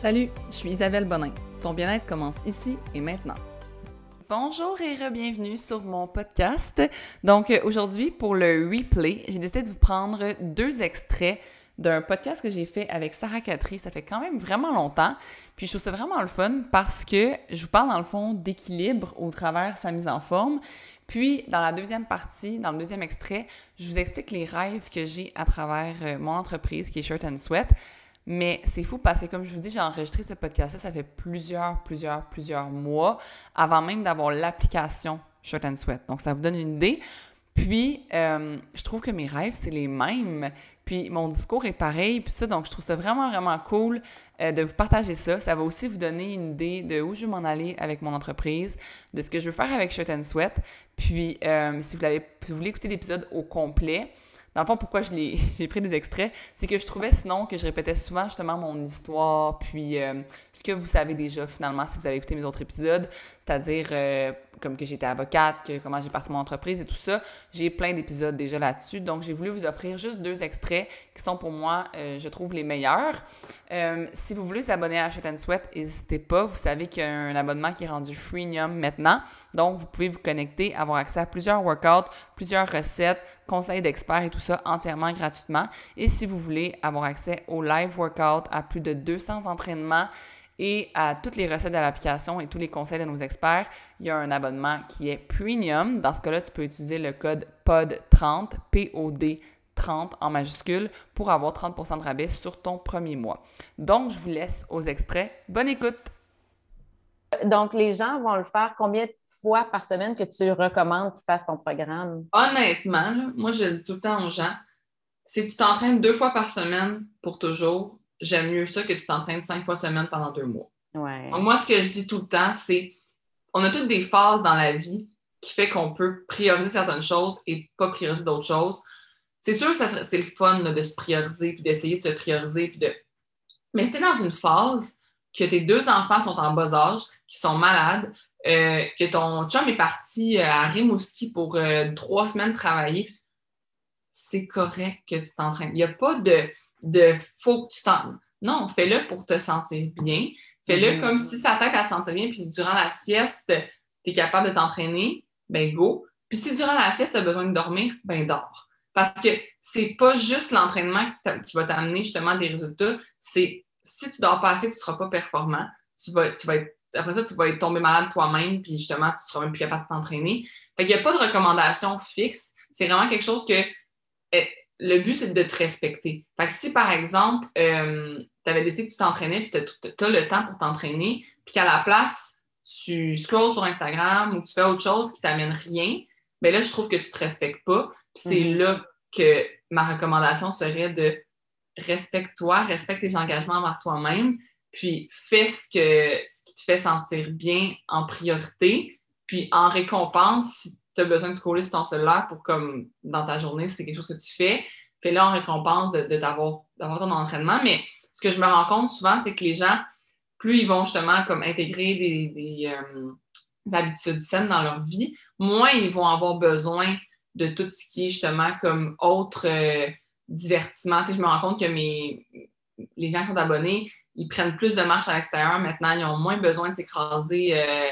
Salut, je suis Isabelle Bonin. Ton bien-être commence ici et maintenant. Bonjour et re-bienvenue sur mon podcast. Donc euh, aujourd'hui, pour le replay, j'ai décidé de vous prendre deux extraits d'un podcast que j'ai fait avec Sarah Catry. Ça fait quand même vraiment longtemps. Puis je trouve ça vraiment le fun parce que je vous parle dans le fond d'équilibre au travers sa mise en forme. Puis dans la deuxième partie, dans le deuxième extrait, je vous explique les rêves que j'ai à travers euh, mon entreprise qui est Shirt and Sweat. Mais c'est fou parce que, comme je vous dis, j'ai enregistré ce podcast-là, ça fait plusieurs, plusieurs, plusieurs mois avant même d'avoir l'application Shirt and Sweat. Donc, ça vous donne une idée. Puis, euh, je trouve que mes rêves, c'est les mêmes. Puis, mon discours est pareil. Puis ça, donc, je trouve ça vraiment, vraiment cool euh, de vous partager ça. Ça va aussi vous donner une idée de où je veux m'en aller avec mon entreprise, de ce que je veux faire avec Shirt and Sweat. Puis, euh, si, vous si vous voulez écouter l'épisode au complet, dans le fond, pourquoi j'ai pris des extraits, c'est que je trouvais sinon que je répétais souvent justement mon histoire, puis euh, ce que vous savez déjà finalement si vous avez écouté mes autres épisodes, c'est-à-dire euh, comme que j'étais avocate, que comment j'ai parti mon entreprise et tout ça. J'ai plein d'épisodes déjà là-dessus, donc j'ai voulu vous offrir juste deux extraits qui sont pour moi, euh, je trouve, les meilleurs. si vous voulez vous abonner à Shut and Sweat, n'hésitez pas. Vous savez qu'il y a un abonnement qui est rendu freemium maintenant, donc vous pouvez vous connecter, avoir accès à plusieurs workouts, plusieurs recettes, conseils d'experts et tout ça entièrement gratuitement. Et si vous voulez avoir accès au live workout, à plus de 200 entraînements, et à toutes les recettes de l'application et tous les conseils de nos experts, il y a un abonnement qui est premium. Dans ce cas-là, tu peux utiliser le code POD30, P-O-D 30 en majuscule pour avoir 30% de rabais sur ton premier mois. Donc, je vous laisse aux extraits. Bonne écoute! Donc, les gens vont le faire combien de fois par semaine que tu recommandes qu'ils fassent ton programme? Honnêtement, moi, je le dis tout le temps aux gens, si tu t'entraînes deux fois par semaine pour toujours, j'aime mieux ça que tu t'entraînes cinq fois semaine pendant deux mois. moi, ce que je dis tout le temps, c'est on a toutes des phases dans la vie qui fait qu'on peut prioriser certaines choses et pas prioriser d'autres choses. C'est sûr que c'est le fun de se prioriser puis d'essayer de se prioriser. Puis de... Mais si tu es dans une phase que tes deux enfants sont en bas âge, qui sont malades, euh, que ton chum est parti euh, à Rimouski pour euh, trois semaines travailler, c'est correct que tu t'entraînes. Il n'y a pas de de faut que tu t'en. Non, fais-le pour te sentir bien. Fais-le mm-hmm. comme si ça t'aide à te sentir bien, puis durant la sieste, tu es capable de t'entraîner, ben go. Puis si durant la sieste, tu as besoin de dormir, ben dors. Parce que c'est pas juste l'entraînement qui, va t'amener justement des résultats, c'est si tu dors pas assez, tu ne seras pas performant. Tu vas, tu vas après ça, tu vas être tombé malade toi-même, puis justement, tu ne seras même plus capable de t'entraîner. Fait qu'il n'y a pas de recommandation fixe. C'est vraiment quelque chose que eh, le but, c'est de te respecter. Fait que si, par exemple, euh, tu avais décidé que tu t'entraînais, puis tu as, le temps pour t'entraîner, puis qu'à la place, tu scrolls sur Instagram ou tu fais autre chose qui t'amène rien, bien là, je trouve que tu te respectes pas. Puis c'est mm-hmm. là que ma recommandation serait de respecte-toi, respecte tes engagements envers toi-même, puis fais ce, que, ce qui te fait sentir bien en priorité, puis en récompense, si tu as besoin de scroller sur ton cellulaire pour comme dans ta journée, c'est quelque chose que tu fais, fais-le en récompense de, d'avoir ton entraînement. Mais ce que je me rends compte souvent, c'est que les gens, plus ils vont justement comme intégrer des, euh, habitudes saines dans leur vie, moins ils vont avoir besoin de tout ce qui est justement comme autre euh, divertissement. je me rends compte que mes, les gens qui sont abonnés, ils prennent plus de marches à l'extérieur maintenant, ils ont moins besoin de s'écraser euh,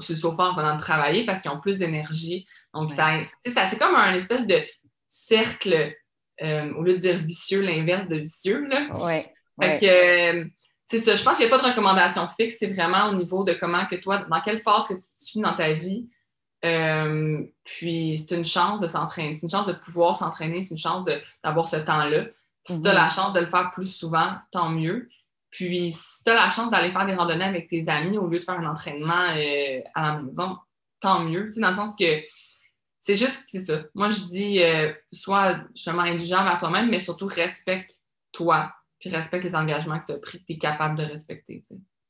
sur le sofa en venant de travailler parce qu'ils ont plus d'énergie. Donc, ça, c'est comme un espèce de cercle, euh, au lieu de dire vicieux, l'inverse de vicieux. Là. Euh, c'est ça. Je pense qu'il n'y a pas de recommandation fixe. C'est vraiment au niveau de comment que toi, dans quelle phase que tu te situes dans ta vie. Euh, puis c'est une chance de s'entraîner. C'est une chance de pouvoir s'entraîner. C'est une chance d'avoir ce temps-là. Si tu as mm-hmm. la chance de le faire plus souvent, tant mieux. Puis, si tu as la chance d'aller faire des randonnées avec tes amis au lieu de faire un entraînement euh, à la maison, tant mieux. Tu dans le sens que c'est juste c'est ça. Moi, je dis, euh, sois justement indulgent vers toi-même, mais surtout respecte-toi, puis respecte les engagements que tu as pris, que tu es capable de respecter.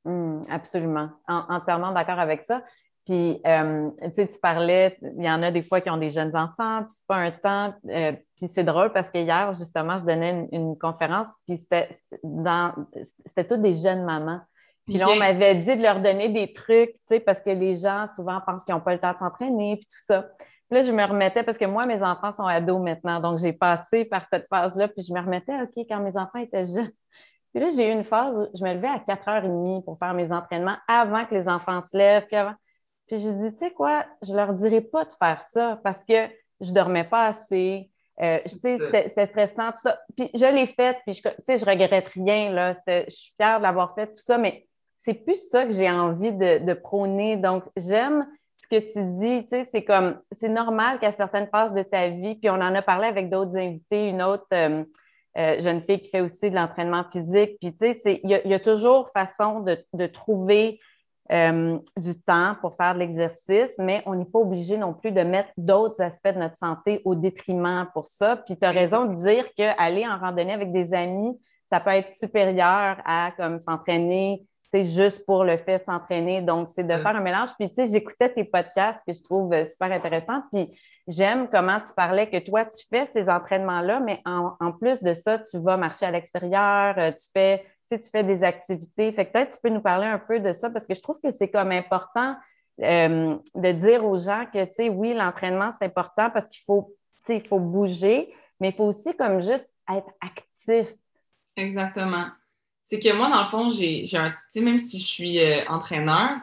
Mmh, absolument. entièrement d'accord avec ça. Puis, euh, tu parlais, il y en a des fois qui ont des jeunes enfants, puis c'est pas un temps. Euh, puis c'est drôle parce que hier, justement, je donnais une, conférence, puis c'était dans, c'était toutes des jeunes mamans. Puis là, on m'avait dit de leur donner des trucs, tu sais, parce que les gens souvent pensent qu'ils n'ont pas le temps de s'entraîner, puis tout ça. Puis là, je me remettais, parce que moi, mes enfants sont ados maintenant, donc j'ai passé par cette phase-là, puis je me remettais, OK, quand mes enfants étaient jeunes, Puis là, j'ai eu une phase où je me levais à 4h30 pour faire mes entraînements avant que les enfants se lèvent. Puis, avant... puis j'ai dit, tu sais quoi, je leur dirais pas de faire ça parce que je dormais pas assez. Euh, c'était stressant, tout ça. Puis je l'ai fait, puis je, je regrette rien. Là. Je suis fière de l'avoir fait, tout ça, mais c'est plus ça que j'ai envie de, de, prôner. Donc, j'aime ce que tu dis, tu sais, c'est comme, c'est normal qu'à certaines phases de ta vie, puis on en a parlé avec d'autres invités, une autre euh, euh, jeune fille qui fait aussi de l'entraînement physique, puis tu sais, il y, a toujours façon de, de trouver euh, du temps pour faire de l'exercice, mais on n'est pas obligé non plus de mettre d'autres aspects de notre santé au détriment pour ça. Puis tu as raison de dire qu'aller en randonnée avec des amis, ça peut être supérieur à comme s'entraîner juste pour le fait de s'entraîner. Donc, c'est de faire un mélange. Puis, tu sais, j'écoutais tes podcasts que je trouve euh, super intéressants. Puis, j'aime comment tu parlais que toi, tu fais ces entraînements-là, mais en, plus de ça, tu vas marcher à l'extérieur, euh, tu fais, tu, tu fais des activités. Fait que peut-être tu peux nous parler un peu de ça parce que je trouve que c'est comme important euh, de dire aux gens que, tu sais, oui, l'entraînement, c'est important parce qu'il faut, il faut bouger, mais il faut aussi comme juste être actif. Exactement c'est que moi, dans le fond, j'ai un. Tu sais, même si je suis euh, entraîneur,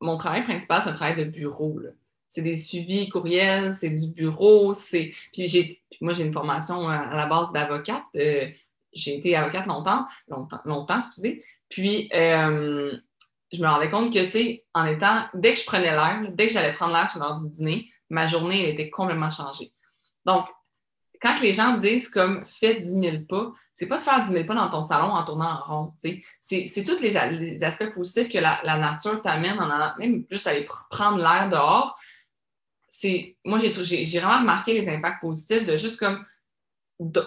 mon travail principal, c'est un travail de bureau. C'est des suivis courriels, c'est du bureau, c'est. Puis j'ai. Moi, j'ai une formation euh, à la base d'avocate. Euh, j'ai été avocate longtemps, longtemps, longtemps, excusez. Puis je me rendais compte que, tu sais, en étant. Dès que je prenais l'air, dès que j'allais prendre l'air sur l'heure du dîner, ma journée elle était complètement changée. Donc, quand les gens disent comme fais 10 000 pas, c'est pas de faire 10 000 pas dans ton salon en tournant en rond. C'est tous les, aspects positifs que la, nature t'amène, en même juste aller prendre l'air dehors. Moi, j'ai vraiment remarqué les impacts positifs de juste comme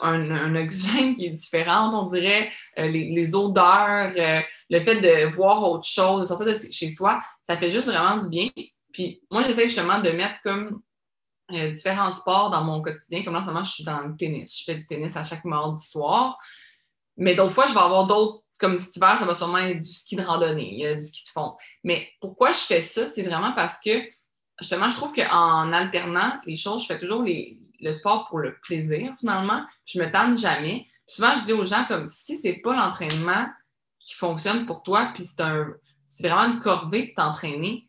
un, oxygène qui est différent, on dirait, euh, les, odeurs, euh, le fait de voir autre chose, de sortir de chez soi, ça fait juste vraiment du bien. Puis moi, j'essaie justement de mettre comme euh, différents sports dans mon quotidien. Comme là, en ce moment, je suis dans le tennis. Je fais du tennis à chaque mardi soir. Mais d'autres fois, je vais avoir d'autres, comme cet hiver, ça va sûrement être du ski de randonnée, du ski de fond. Mais pourquoi je fais ça? C'est vraiment parce que, justement, je trouve qu'en alternant les choses, je fais toujours le sport pour le plaisir, finalement. Je me tente jamais. souvent, je dis aux gens, comme si c'est pas l'entraînement qui fonctionne pour toi, puis c'est un, c'est vraiment une corvée de t'entraîner,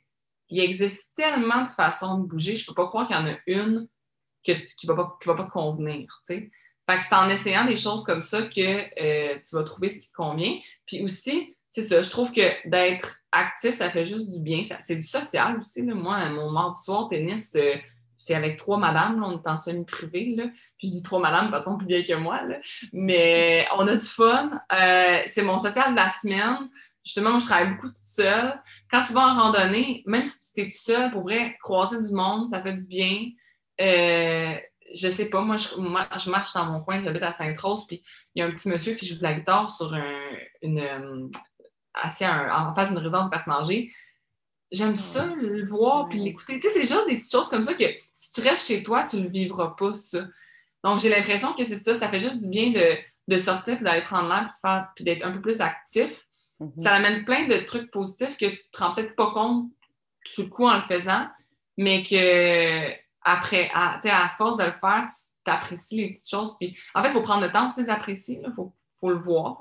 il existe tellement de façons de bouger, je ne peux pas croire qu'il y en a une qui ne va, pas, pas te convenir. Fait que c'est en essayant des choses comme ça que euh, tu vas trouver ce qui te convient. Puis aussi, c'est ça, je trouve que d'être actif, ça fait juste du bien. C'est du social aussi. Moi, mon mardi soir, tennis, euh, c'est avec trois madames, on est en semi-privé. Puis je dis trois madames de façon plus vieille que moi. Mais on a du fun. Euh, c'est mon social de la semaine justement, je travaille beaucoup toute seule. Quand tu vas en randonnée, même si tu es toute seule, pour vrai, croiser du monde, ça fait du bien. Euh, je sais pas, moi je, marche dans mon coin, j'habite à Sainte-Rose, puis il y a un petit monsieur qui joue de la guitare sur une, euh, assis en face d'une résidence de personnes âgées. J'aime ça, le voir puis l'écouter. Tu sais, c'est juste des petites choses comme ça que si tu restes chez toi, tu ne le vivras pas, ça. Donc, j'ai l'impression que c'est ça, ça fait juste du bien de, de sortir, d'aller prendre l'air, puis d'être un peu plus actif. Mhm. Ça amène plein de trucs positifs que tu ne te rends peut-être pas compte tout le coup en le faisant, mais que après, à, à force de le faire, tu apprécies les petites choses. Puis, en fait, il faut prendre le temps pour les apprécier. Il faut, le voir.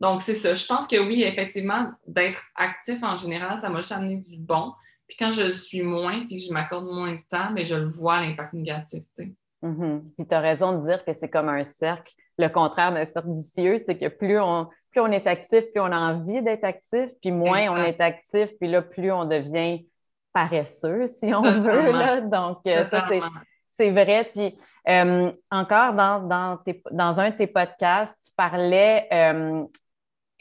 Donc, c'est ça. Je pense que oui, effectivement, d'être actif en général, ça m'a juste amené du bon. Puis quand je suis moins, puis je m'accorde moins de temps, mais je le vois, l'impact négatif. Mhm. Puis tu as raison de dire que c'est comme un cercle. Le contraire d'un cercle vicieux, c'est que plus on, plus on est actif, plus on a envie d'être actif, puis moins on est actif, puis là, plus on devient paresseux, si on veut. Là. Donc, euh, ça, c'est vrai. Puis euh, encore dans, dans, un de tes podcasts, tu parlais euh,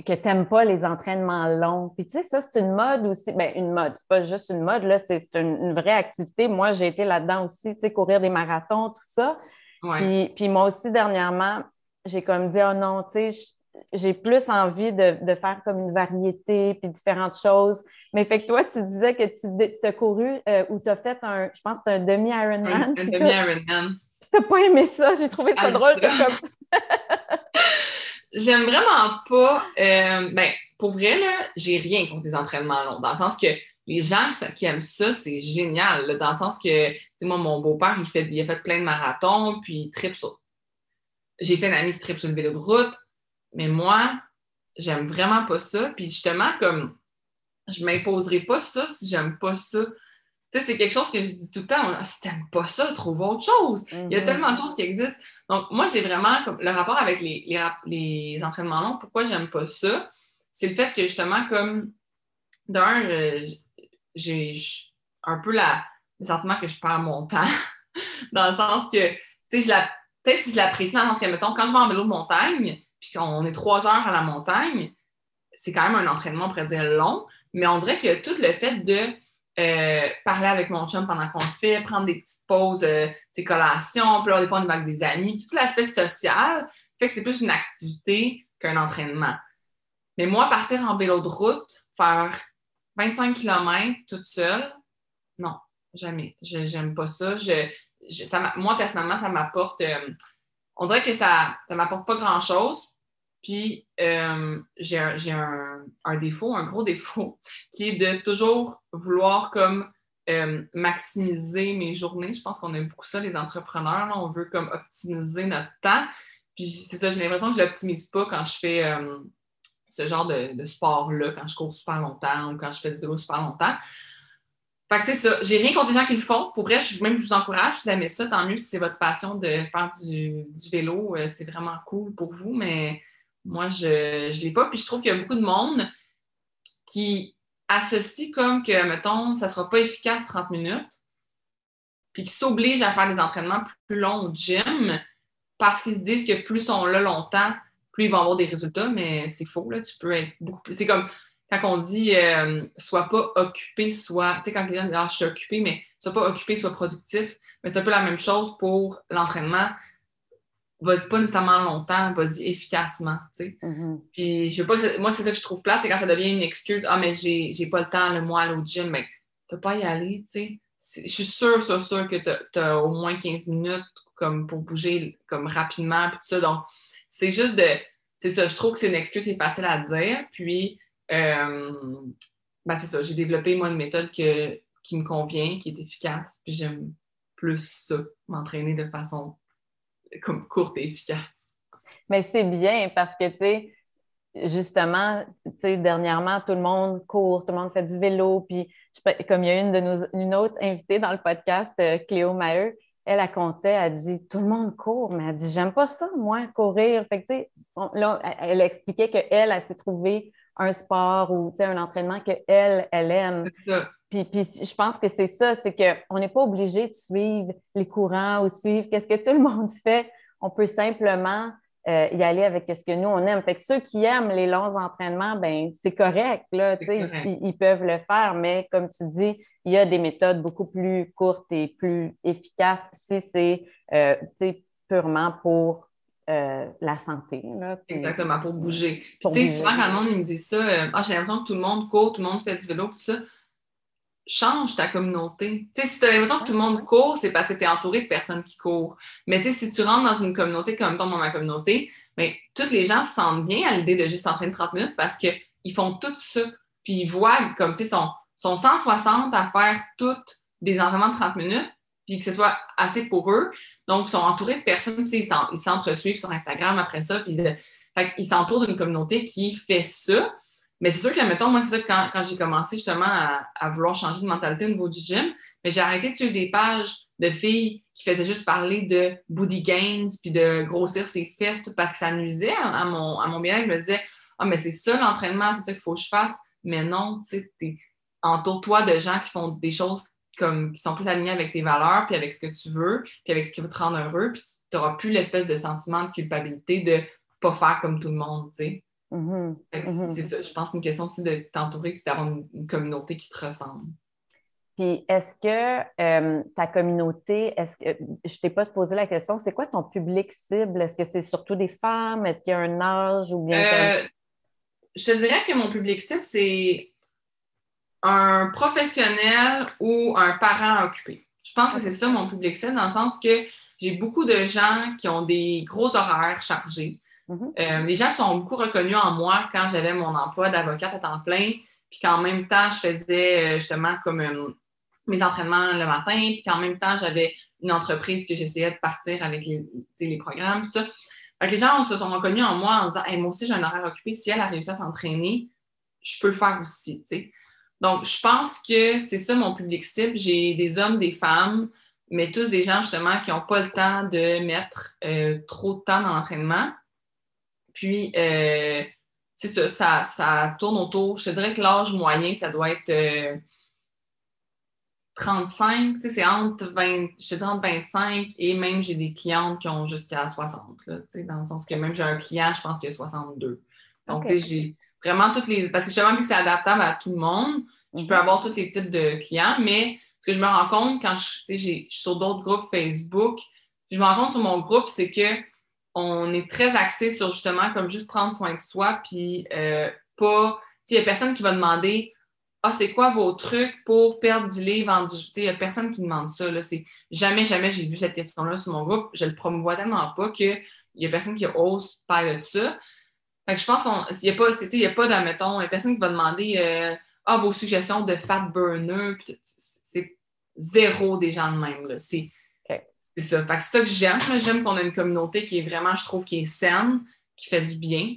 que tu n'aimes pas les entraînements longs. Puis tu sais, ça, c'est une mode aussi. Bien, une mode, c'est pas juste une mode, là, c'est une, vraie activité. Moi, j'ai été là-dedans aussi, tu sais, courir des marathons, tout ça. Puis, puis moi aussi, dernièrement, j'ai comme dit, oh non, tu sais, j'ai plus envie de, faire comme une variété puis différentes choses. Mais fait que toi, tu disais que tu as couru euh, ou tu as fait un, je pense, un demi-Ironman. Un, demi-Ironman. Tu n'as pas aimé ça. J'ai trouvé ça ah, drôle. J'aime vraiment pas. Euh, ben, pour vrai, là, j'ai rien contre les entraînements longs. Dans le sens que les gens qui aiment ça, c'est génial. dans le sens que, tu sais, moi, mon beau-père, il, fait, il a fait plein de marathons, puis il tripe sur. J'ai plein d'amis qui tripent sur le vélo de route mais moi, j'aime vraiment pas ça. Puis justement, comme je m'imposerai pas ça si j'aime pas ça. C'est quelque chose que je dis tout le temps. Si t'aimes pas ça, trouve autre chose. Il y a mhm. tellement de choses qui existent. Donc, moi, j'ai vraiment comme, le rapport avec les, les, entraînements longs. Pourquoi j'aime pas ça? C'est le fait que justement, comme d'un, j'ai un peu la, le sentiment que je perds mon temps. dans le sens que, tu sais, peut-être que je l'apprécie dans le sens que, mettons, quand je vais en vélo de montagne, puis qu'on est trois heures à la montagne, c'est quand même un entraînement, on pourrait dire, long, mais on dirait que tout le fait de euh, parler avec mon chum pendant qu'on le fait, prendre des petites pauses, euh, collations, puis là, des fois, on est avec des amis, tout l'aspect social fait que c'est plus une activité qu'un entraînement. Mais moi, partir en vélo de route, faire 25 km toute seule, non, jamais. Je n'aime pas ça. moi, personnellement, ça m'apporte. Euh, on dirait que ça ne m'apporte pas grand-chose. Puis euh, j'ai un, défaut, un gros défaut, qui est de toujours vouloir comme euh, maximiser mes journées. Je pense qu'on aime beaucoup ça, les entrepreneurs. On veut comme optimiser notre temps. Puis c'est ça, j'ai l'impression que je ne l'optimise pas quand je fais ce genre de, sport-là, quand je cours super longtemps ou quand je fais du vélo super longtemps. Fait que c'est ça. J'ai rien contre les gens qui le font. Pour vrai, je, même je vous encourage, vous aimez ça, tant mieux si c'est votre passion de faire du, vélo. Euh, c'est vraiment cool pour vous, mais moi, je ne l'ai pas. Puis je trouve qu'il y a beaucoup de monde qui associe comme que, mettons, ça ne sera pas efficace 30 minutes, puis qui s'oblige à faire des entraînements plus longs au gym parce qu'ils se disent que plus sont là longtemps, plus ils vont avoir des résultats, mais c'est faux, là. Tu peux être beaucoup plus. C'est comme quand on dit euh, soit pas occupé, soit, tu sais, quand quelqu'un dit ah, je suis occupé, mais soit pas occupé, soit productif, mais c'est un peu la même chose pour l'entraînement. Vas-y pas nécessairement longtemps, vas-y efficacement, tu sais. Mm-hmm. Puis, je sais pas, moi, c'est ça que je trouve plate, c'est quand ça devient une excuse, ah, mais j'ai, pas le temps, le mois, aller au gym, mais tu pas y aller, tu sais. Je suis sûre, sûre, sûre que tu as au moins 15 minutes comme pour bouger comme rapidement, puis tout ça. Donc, c'est juste de, c'est ça, je trouve que c'est une excuse, c'est facile à dire, puis euh, ben c'est ça, j'ai développé moi une méthode qui me convient, qui est efficace, puis j'aime plus ça, m'entraîner de façon comme courte et efficace. Mais c'est bien parce que, tu sais, justement, tu sais, dernièrement, tout le monde court, tout le monde fait du vélo, puis comme il y a une de nos, une autre invitée dans le podcast, euh, Cléo Maheu, elle, a compté, elle dit tout le monde court, mais elle dit j'aime pas ça, moi, courir. Fait que, là, elle expliquait qu'elle, elle, elle s'est trouvée un sport ou un entraînement qu'elle, elle, elle aime. Puis, puis, je pense que c'est ça, c'est qu'on n'est pas obligé de suivre les courants ou suivre qu'est-ce que tout le monde fait. On peut simplement euh, y aller avec ce que nous, on aime. Fait que ceux qui aiment les longs entraînements, ben c'est correct, là, Ils, ils, peuvent le faire, mais comme tu dis, il y a des méthodes beaucoup plus courtes et plus efficaces si c'est euh, purement pour euh, la santé. Exactement, pour bouger. Puis, souvent, quand le monde me dit ça, euh, ah, j'ai l'impression que tout le monde court, tout le monde fait du vélo, tout ça. Change ta communauté. sais, si tu as l'impression que tout le monde court, c'est parce que tu es entouré de personnes qui courent. Mais si tu rentres dans une communauté comme dans ma communauté, ben, tous les gens se sentent bien à l'idée de juste s'entraîner 30 minutes parce qu'ils font tout ça. Puis ils voient comme, tu sais, sont, sont 160 à faire toutes des entraînements de 30 minutes, puis que ce soit assez pour eux. Donc, ils sont entourés de personnes, ils s'entresuivent sur Instagram après ça, puis euh, ils s'entourent d'une communauté qui fait ça. Mais c'est sûr que, mettons, moi, c'est ça quand, quand j'ai commencé justement à, vouloir changer de mentalité au niveau du gym, mais j'ai arrêté de suivre des pages de filles qui faisaient juste parler de booty gains puis de grossir ses fesses parce que ça nuisait à, mon, à mon bien Je me disais, ah, mais c'est ça l'entraînement, c'est ça qu'il faut que je fasse. Mais non, tu sais, entoure-toi de gens qui font des choses comme qui sont plus alignés avec tes valeurs, puis avec ce que tu veux, puis avec ce qui va te rendre heureux, puis tu n'auras plus l'espèce de sentiment de culpabilité de pas faire comme tout le monde, tu sais. Mm-hmm. Mm-hmm. C'est ça. Je pense que c'est une question aussi de t'entourer et d'avoir une, communauté qui te ressemble. Puis est-ce que euh, ta communauté, est-ce que je t'ai pas posé la question, c'est quoi ton public cible? Est-ce que c'est surtout des femmes? Est-ce qu'il y a un âge ou bien euh, Je te dirais que mon public cible, c'est un professionnel ou un parent occupé. Je pense que c'est ça mon public cible, dans le sens que j'ai beaucoup de gens qui ont des gros horaires chargés. Mm-hmm. Euh, les gens sont beaucoup reconnus en moi quand j'avais mon emploi d'avocate à temps plein, puis qu'en même temps, je faisais euh, justement comme euh, mes entraînements le matin, puis qu'en même temps, j'avais une entreprise que j'essayais de partir avec les, programmes, tout ça. les gens se sont reconnus en moi en disant Moi aussi, j'ai un horaire occupé. Si elle a réussi à s'entraîner, je peux le faire aussi. Donc, je pense que c'est ça mon public cible. J'ai des hommes, des femmes, mais tous des gens justement qui n'ont pas le temps de mettre trop de temps dans l'entraînement. Puis, euh, c'est ça, ça, ça, tourne autour. Je te dirais que l'âge moyen, ça doit être 35, euh, c'est entre 20, je te entre 25 et même j'ai des clientes qui ont jusqu'à 60, là, dans le sens que même j'ai un client, je pense qu'il a 62. Donc, j'ai vraiment toutes les. Parce que justement, vu que c'est adaptable à tout le monde, je peux mhm. avoir tous les types de clients, mais ce que je me rends compte quand je, je suis sur d'autres groupes Facebook, je me rends compte sur mon groupe, c'est que on est très axé sur justement comme juste prendre soin de soi, puis euh, pas. Il n'y a personne qui va demander Ah, c'est quoi vos trucs pour perdre du livre en Il n'y a personne qui demande ça. Là. Jamais, jamais j'ai vu cette question-là sur mon groupe. Je le promouvois tellement pas qu'il n'y a personne qui ose parler de ça. Fait que je pense qu'il n'y a pas, il y a pas d'admettons, il n'y a personne qui va demander euh, Ah, vos suggestions de fat burner. C'est zéro des gens de même. C'est c'est ça. c'est ça que j'aime. J'aime qu'on ait une communauté qui est vraiment, je trouve, qui est saine, qui fait du bien.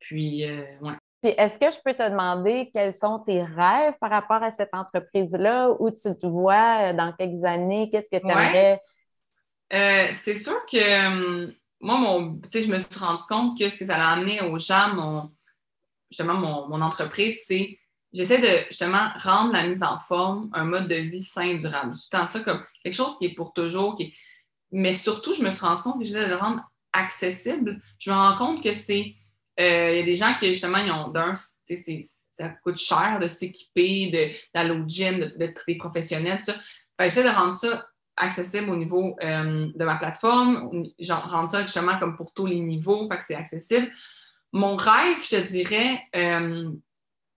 Puis, euh, ouais. Puis, est-ce que je peux te demander quels sont tes rêves par rapport à cette entreprise-là, où tu te vois euh, dans quelques années, qu'est-ce que tu aimerais? Euh, c'est sûr que moi, mon, je me suis rendu compte que ce que ça a amené aux gens, mon, justement, mon, mon entreprise, c'est j'essaie de justement rendre la mise en forme un mode de vie sain, durable. Je tends ça comme quelque chose qui est pour toujours, qui mais surtout, je me suis rendu compte que j'essaie de le rendre accessible. Je me rends compte que c'est. Euh, il y a des gens qui, justement, ils ont d'un, ça coûte cher de s'équiper, d'aller au gym, d'être des professionnels, tout ça. j'essaie de rendre ça accessible au niveau euh, de ma plateforme, genre, rendre ça justement comme pour tous les niveaux, fait que c'est accessible. Mon rêve, je te dirais, euh,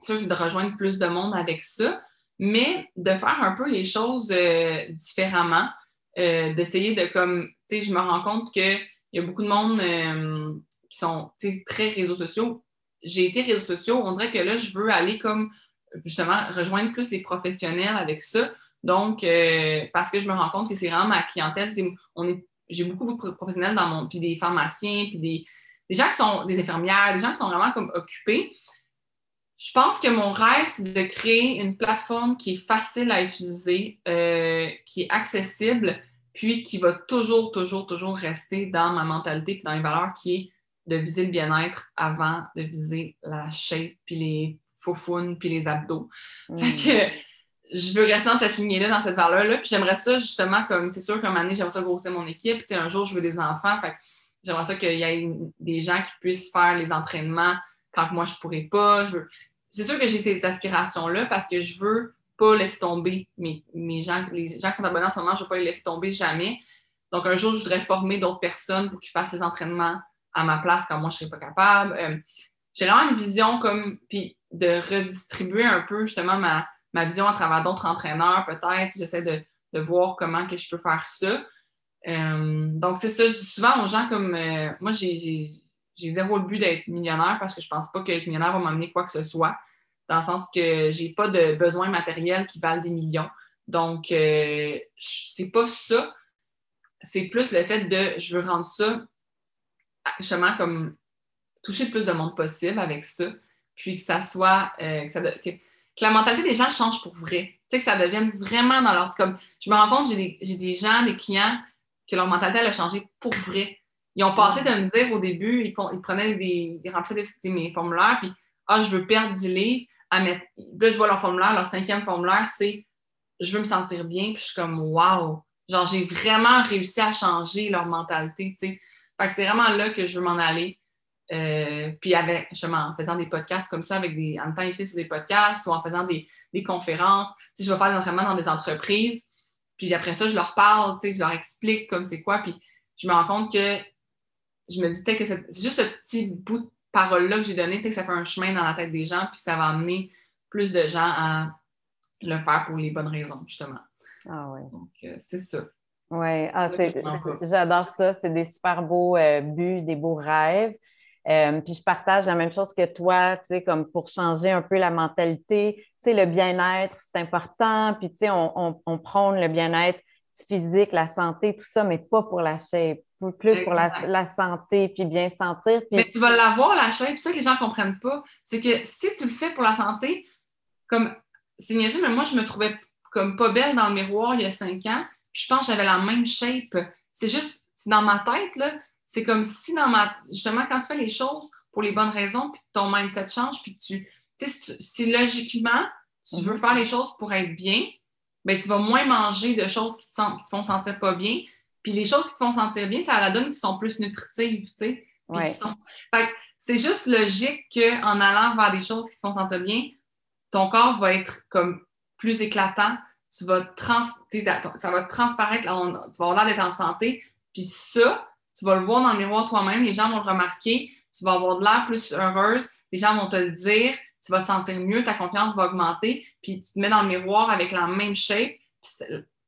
sûr, c'est de rejoindre plus de monde avec ça, mais de faire un peu les choses euh, différemment, euh, d'essayer de comme, tu sais, je me rends compte qu'il y a beaucoup de monde euh, qui sont très réseaux sociaux. J'ai été réseaux sociaux, on dirait que là, je veux aller comme justement rejoindre plus les professionnels avec ça. Donc, parce que je me rends compte que c'est vraiment ma clientèle. on est, j'ai beaucoup, beaucoup de professionnels dans mon, puis des pharmaciens, puis des, des gens qui sont des infirmières, des gens qui sont vraiment comme occupés. Je pense que mon rêve, c'est de créer une plateforme qui est facile à utiliser, euh, qui est accessible, puis qui va toujours, toujours, toujours rester dans ma mentalité et dans les valeurs qui est de viser le bien-être avant de viser la shape, puis les faufounes, puis les abdos. Mm. Fait que je veux rester dans cette lignée-là, dans cette valeur-là. Puis j'aimerais ça, justement, comme c'est sûr qu'un donné, j'aimerais ça grossir mon équipe. Puis un jour, je veux des enfants. Fait j'aimerais ça qu'il y ait des gens qui puissent faire les entraînements quand moi, je pourrais pas. Je veux c'est sûr que j'ai ces aspirations-là parce que je veux pas laisser tomber mes, gens, les gens qui sont abonnés en ce moment, je veux pas les laisser tomber jamais. Donc, un jour, je voudrais former d'autres personnes pour qu'ils fassent les entraînements à ma place quand moi, je serais pas capable. Euh, j'ai vraiment une vision comme, puis de redistribuer un peu justement ma, vision à travers d'autres entraîneurs, peut-être. J'essaie de, voir comment que je peux faire ça. Euh, donc, c'est ça, je dis souvent aux gens comme, euh, moi, j'ai j'ai zéro le but d'être millionnaire parce que je pense pas qu'être millionnaire va m'amener quoi que ce soit, dans le sens que j'ai pas de besoins matériels qui valent des millions. Donc, euh, c'est pas ça. C'est plus le fait de je veux rendre ça justement comme toucher le plus de monde possible avec ça, puis que ça soit euh, que, la mentalité des gens change pour vrai. Tu sais, que ça devienne vraiment dans leur. Comme, je me rends compte, j'ai des, des gens, des clients, que leur mentalité a changé pour vrai. Ils ont passé de me dire au début, ils, prenaient des, ils remplissaient des, mes formulaires, puis ah, je veux perdre 10 livres. À mettre... Là, je vois leur formulaire, leur cinquième formulaire, c'est je veux me sentir bien, puis je suis comme wow! Genre, j'ai vraiment réussi à changer leur mentalité, tu sais. Fait que c'est vraiment là que je veux m'en aller. Euh, puis avec, justement, en faisant des podcasts comme ça, avec des, en étant invité sur des podcasts ou en faisant des, des conférences. Tu sais, je vais faire des entraînements dans des entreprises. Puis après ça, je leur parle, tu sais, je leur explique comme c'est quoi. Puis je me rends compte que je me dis peut-être que c'est juste ce petit bout de parole-là que j'ai donné, peut-être que ça fait un chemin dans la tête des gens, puis ça va amener plus de gens à le faire pour les bonnes raisons, justement. Ah oui. Donc, euh, c'est ça. Oui, ah, j'adore ça. C'est des super beaux euh, buts, des beaux rêves. Euh, puis je partage la même chose que toi, tu sais, comme pour changer un peu la mentalité. Tu sais, le bien-être, c'est important. Puis, tu sais, on, on, on prône le bien-être physique, la santé, tout ça, mais pas pour la shape plus pour la, santé, puis bien sentir. Mais tu vas l'avoir, la shape. C'est ça que les gens ne comprennent pas. C'est que si tu le fais pour la santé, comme, c'est niaiseux, mais moi, je me trouvais comme pas belle dans le miroir il y a cinq ans. Puis je pense que j'avais la même shape. C'est juste, dans ma tête, là, c'est comme si dans ma. Justement, quand tu fais les choses pour les bonnes raisons, puis ton mindset change, puis tu. Tu sais, si logiquement, tu veux mhm. faire les choses pour être bien, ben, tu vas moins manger de choses qui te, te font sentir pas bien. Puis les choses qui te font sentir bien, ça la donne qui sont plus nutritives, tu sais. c'est juste logique qu'en allant vers des choses qui te font sentir bien, ton corps va être comme plus éclatant. Tu vas trans ça va transparaître, tu vas avoir l'air d'être en santé. Puis ça, tu vas le voir dans le miroir toi-même, les gens vont le remarquer, tu vas avoir de l'air plus heureuse, les gens vont te le dire, tu vas te sentir mieux, ta confiance va augmenter, puis tu te mets dans le miroir avec la même shape.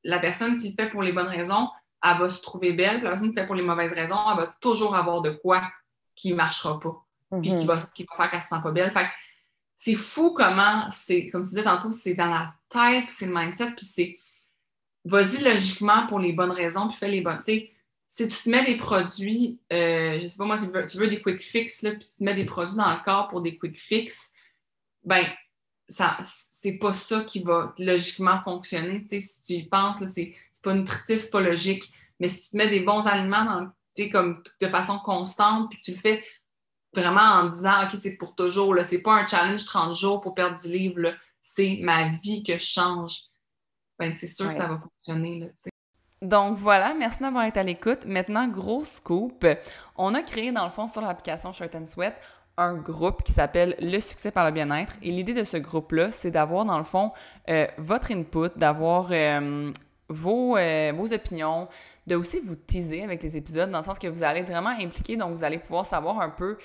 La personne qui le fait pour les bonnes raisons, elle va se trouver belle, puis la personne qui fait pour les mauvaises raisons, elle va toujours avoir de quoi qui ne marchera pas, puis qui, mhm. va, qui va faire qu'elle ne se sent pas belle. Fait c'est fou comment c'est, comme tu disais tantôt, c'est dans la tête, c'est le mindset, puis c'est vas-y logiquement pour les bonnes raisons, puis fais les bonnes. Tu sais, si tu te mets des produits, euh, je sais pas moi, tu veux, tu veux des quick fix, là, puis tu te mets des produits dans le corps pour des quick fix, ben, ça, c'est pas ça qui va logiquement fonctionner. Tu sais, si tu y penses, c'est, pas nutritif, c'est pas logique. Mais si tu mets des bons aliments dans, tu sais, comme de façon constante, puis que tu le fais vraiment en disant, OK, c'est pour toujours, là, c'est pas un challenge 30 jours pour perdre 10 livres, c'est ma vie que je change, ben, c'est sûr que ça va fonctionner. Là, donc voilà, merci d'avoir été à l'écoute. Maintenant, gros scoop. On a créé dans le fond sur l'application Shirt and Sweat un groupe qui s'appelle Le succès par le bien-être. Et l'idée de ce groupe-là, c'est d'avoir, dans le fond, euh, votre input, d'avoir euh, vos, euh, vos opinions, de aussi vous teaser avec les épisodes, dans le sens que vous allez être vraiment impliqué, donc vous allez pouvoir savoir un peu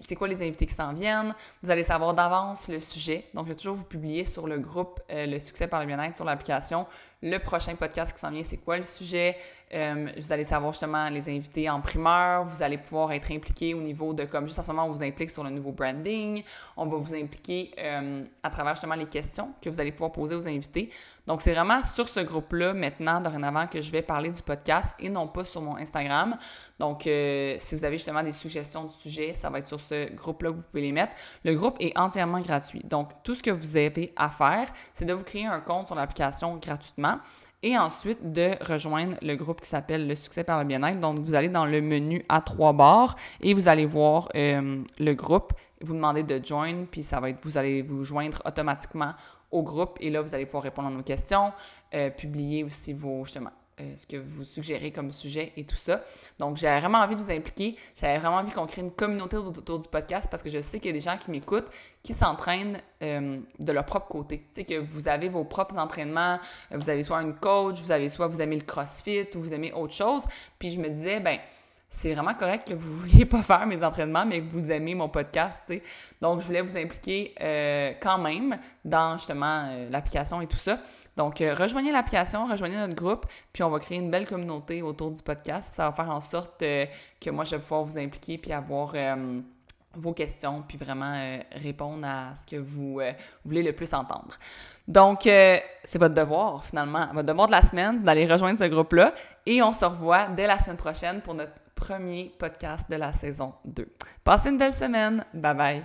c'est quoi les invités qui s'en viennent, vous allez savoir d'avance le sujet. Donc, je vais toujours vous publier sur le groupe Le succès par le bien-être sur l'application le prochain podcast qui s'en vient, c'est quoi le sujet? Euh, vous allez savoir justement les invités en primeur. Vous allez pouvoir être impliqué au niveau de, comme juste en ce moment, on vous implique sur le nouveau branding. On va vous impliquer euh, à travers justement les questions que vous allez pouvoir poser aux invités. Donc, c'est vraiment sur ce groupe-là maintenant, dorénavant, que je vais parler du podcast et non pas sur mon Instagram. Donc, euh, si vous avez justement des suggestions de sujets, ça va être sur ce groupe-là que vous pouvez les mettre. Le groupe est entièrement gratuit. Donc, tout ce que vous avez à faire, c'est de vous créer un compte sur l'application gratuitement et ensuite de rejoindre le groupe qui s'appelle Le succès par le bien-être. Donc, vous allez dans le menu à trois barres et vous allez voir euh, le groupe. Vous demandez de join, puis ça va être, vous allez vous joindre automatiquement au groupe et là, vous allez pouvoir répondre à nos questions, euh, publier aussi vos, justement, euh, ce que vous suggérez comme sujet et tout ça. Donc, j'avais vraiment envie de vous impliquer. J'avais vraiment envie qu'on crée une communauté autour du podcast parce que je sais qu'il y a des gens qui m'écoutent qui s'entraînent euh, de leur propre côté. Tu sais, que vous avez vos propres entraînements, vous avez soit une coach, vous avez soit vous aimez le crossfit ou vous aimez autre chose. Puis je me disais, ben c'est vraiment correct que vous ne vouliez pas faire mes entraînements, mais que vous aimez mon podcast, tu sais. Donc, je voulais vous impliquer euh, quand même dans justement euh, l'application et tout ça. Donc, euh, rejoignez l'application, rejoignez notre groupe, puis on va créer une belle communauté autour du podcast. ça va faire en sorte que moi, je vais pouvoir vous impliquer puis avoir vos questions, puis vraiment répondre à ce que vous voulez le plus entendre. Donc, c'est votre devoir, finalement. Votre devoir de la semaine, c'est d'aller rejoindre ce groupe-là. Et on se revoit dès la semaine prochaine pour notre premier podcast de la saison 2. Passez une belle semaine. Bye bye.